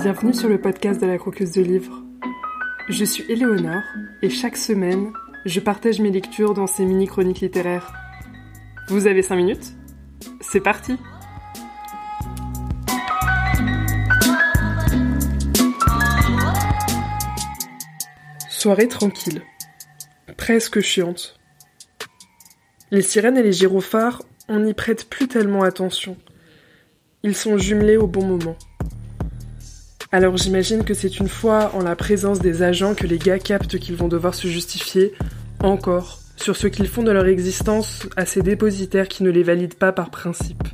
Bienvenue sur le podcast de la croqueuse de livres. Je suis Éléonore et chaque semaine, je partage mes lectures dans ces mini-chroniques littéraires. Vous avez 5 minutes? C'est parti Soirée tranquille. Presque chiante. Les sirènes et les gyrophares, on n'y prête plus tellement attention. Ils sont jumelés au bon moment. Alors j'imagine que c'est une fois en la présence des agents que les gars captent qu'ils vont devoir se justifier, encore, sur ce qu'ils font de leur existence à ces dépositaires qui ne les valident pas par principe.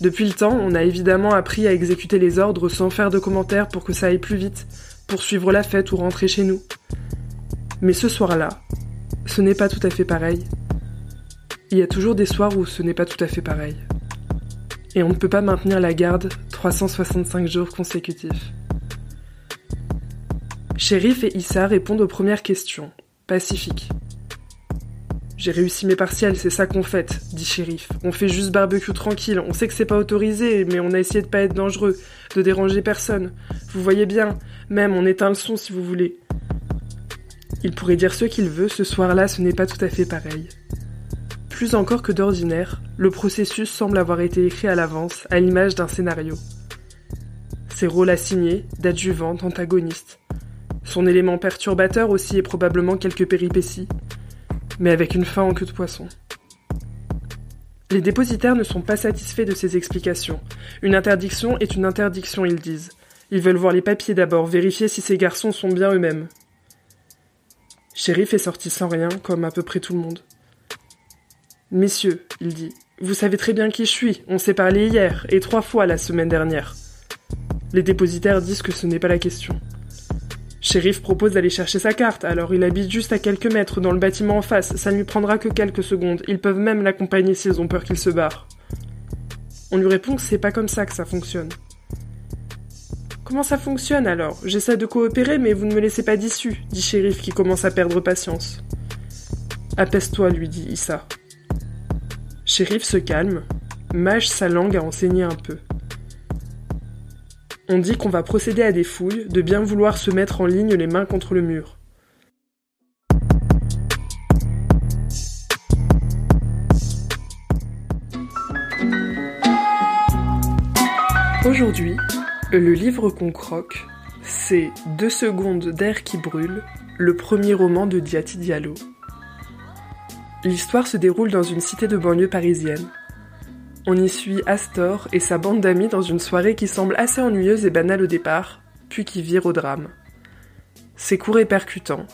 Depuis le temps, on a évidemment appris à exécuter les ordres sans faire de commentaires pour que ça aille plus vite, pour suivre la fête ou rentrer chez nous. Mais ce soir-là, ce n'est pas tout à fait pareil. Il y a toujours des soirs où ce n'est pas tout à fait pareil. Et on ne peut pas maintenir la garde 365 jours consécutifs. Shérif et Issa répondent aux premières questions, pacifiques. J'ai réussi mes partiels, c'est ça qu'on fait, dit Shérif. On fait juste barbecue tranquille, on sait que c'est pas autorisé, mais on a essayé de pas être dangereux, de déranger personne. Vous voyez bien, même on éteint le son si vous voulez. Il pourrait dire ce qu'il veut, ce soir-là ce n'est pas tout à fait pareil. Plus encore que d'ordinaire, le processus semble avoir été écrit à l'avance, à l'image d'un scénario. Ses rôles assignés, d'adjuvant, d'antagoniste. Son élément perturbateur aussi est probablement quelques péripéties, mais avec une fin en queue de poisson. Les dépositaires ne sont pas satisfaits de ces explications. Une interdiction est une interdiction, ils disent. Ils veulent voir les papiers d'abord, vérifier si ces garçons sont bien eux-mêmes. Shérif est sorti sans rien, comme à peu près tout le monde. Messieurs, il dit, vous savez très bien qui je suis, on s'est parlé hier, et trois fois la semaine dernière. Les dépositaires disent que ce n'est pas la question. Shérif propose d'aller chercher sa carte, alors il habite juste à quelques mètres dans le bâtiment en face, ça ne lui prendra que quelques secondes, ils peuvent même l'accompagner s'ils ont peur qu'il se barre. On lui répond que c'est pas comme ça que ça fonctionne. Comment ça fonctionne alors? J'essaie de coopérer mais vous ne me laissez pas d'issue, dit Shérif qui commence à perdre patience. Apaise-toi, lui dit Issa. Shérif se calme, mâche sa langue à enseigner un peu. On dit qu'on va procéder à des fouilles, de bien vouloir se mettre en ligne les mains contre le mur. Aujourd'hui, le livre qu'on croque, c'est Deux secondes d'air qui brûle, le premier roman de Diati Diallo. L'histoire se déroule dans une cité de banlieue parisienne. On y suit Astor et sa bande d'amis dans une soirée qui semble assez ennuyeuse et banale au départ, puis qui vire au drame. C'est court et percutant.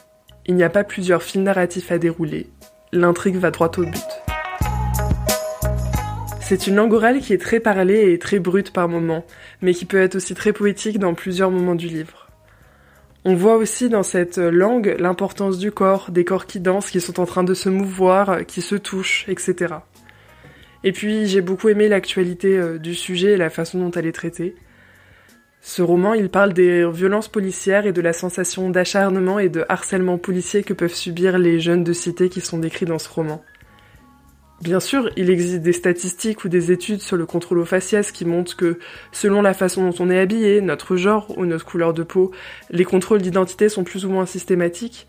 Il n'y a pas plusieurs fils narratifs à dérouler. L'intrigue va droit au but. C'est une langue orale qui est très parlée et très brute par moments, mais qui peut être aussi très poétique dans plusieurs moments du livre. On voit aussi dans cette langue l'importance du corps, des corps qui dansent, qui sont en train de se mouvoir, qui se touchent, etc. Et puis j'ai beaucoup aimé l'actualité euh, du sujet et la façon dont elle est traitée. Ce roman, il parle des violences policières et de la sensation d'acharnement et de harcèlement policier que peuvent subir les jeunes de cité qui sont décrits dans ce roman. Bien sûr, il existe des statistiques ou des études sur le contrôle aux faciès qui montrent que, selon la façon dont on est habillé, notre genre ou notre couleur de peau, les contrôles d'identité sont plus ou moins systématiques.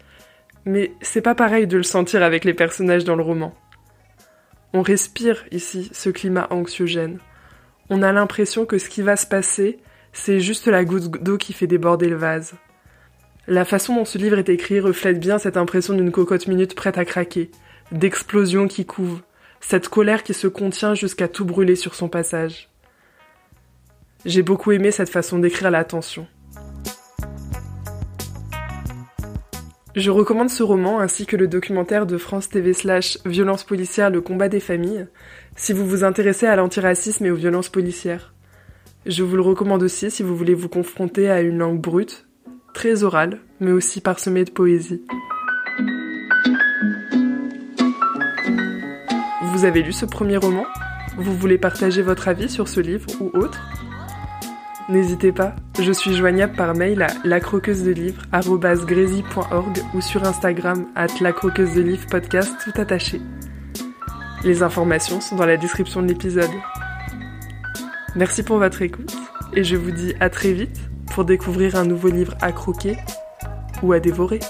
Mais c'est pas pareil de le sentir avec les personnages dans le roman. On respire ici ce climat anxiogène. On a l'impression que ce qui va se passer, c'est juste la goutte d'eau qui fait déborder le vase. La façon dont ce livre est écrit reflète bien cette impression d'une cocotte minute prête à craquer, d'explosion qui couve, cette colère qui se contient jusqu'à tout brûler sur son passage. J'ai beaucoup aimé cette façon d'écrire la tension. Je recommande ce roman ainsi que le documentaire de France TV slash Violence policière, le combat des familles, si vous vous intéressez à l'antiracisme et aux violences policières. Je vous le recommande aussi si vous voulez vous confronter à une langue brute, très orale, mais aussi parsemée de poésie. Vous avez lu ce premier roman? Vous voulez partager votre avis sur ce livre ou autre? N'hésitez pas, je suis joignable par mail à lacroqueusedelivre.org ou sur Instagram at lacroqueusedelivre podcast tout attaché. Les informations sont dans la description de l'épisode. Merci pour votre écoute Et je vous dis à très vite pour découvrir un nouveau livre à croquer ou à dévorer.